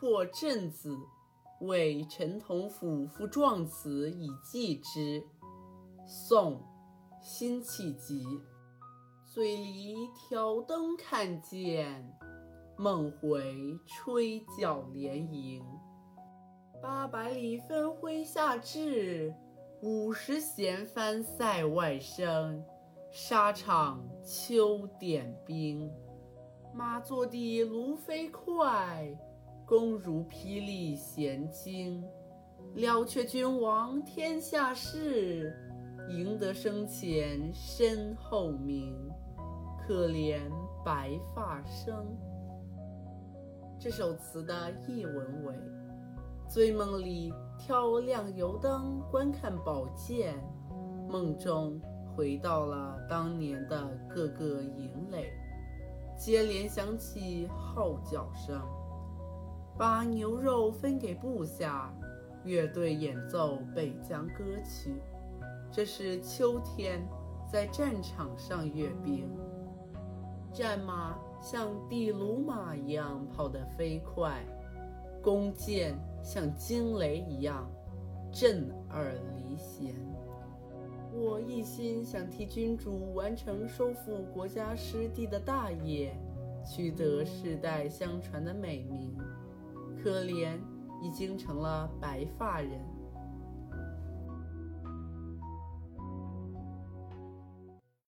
破阵子，为陈同甫赋壮词以寄之。宋·辛弃疾。醉里挑灯看剑，梦回吹角连营。八百里分麾下炙，五十弦翻塞外声。沙场秋点兵，马作的卢飞快，弓如霹雳弦惊。了却君王天下事，赢得生前身后名。可怜白发生。这首词的译文为：醉梦里挑亮油灯观看宝剑，梦中。回到了当年的各个营垒，接连响起号角声，把牛肉分给部下，乐队演奏北疆歌曲。这是秋天在战场上阅兵，战马像地卢马一样跑得飞快，弓箭像惊雷一样震耳离弦。我一心想替君主完成收复国家失地的大业，取得世代相传的美名，可怜已经成了白发人。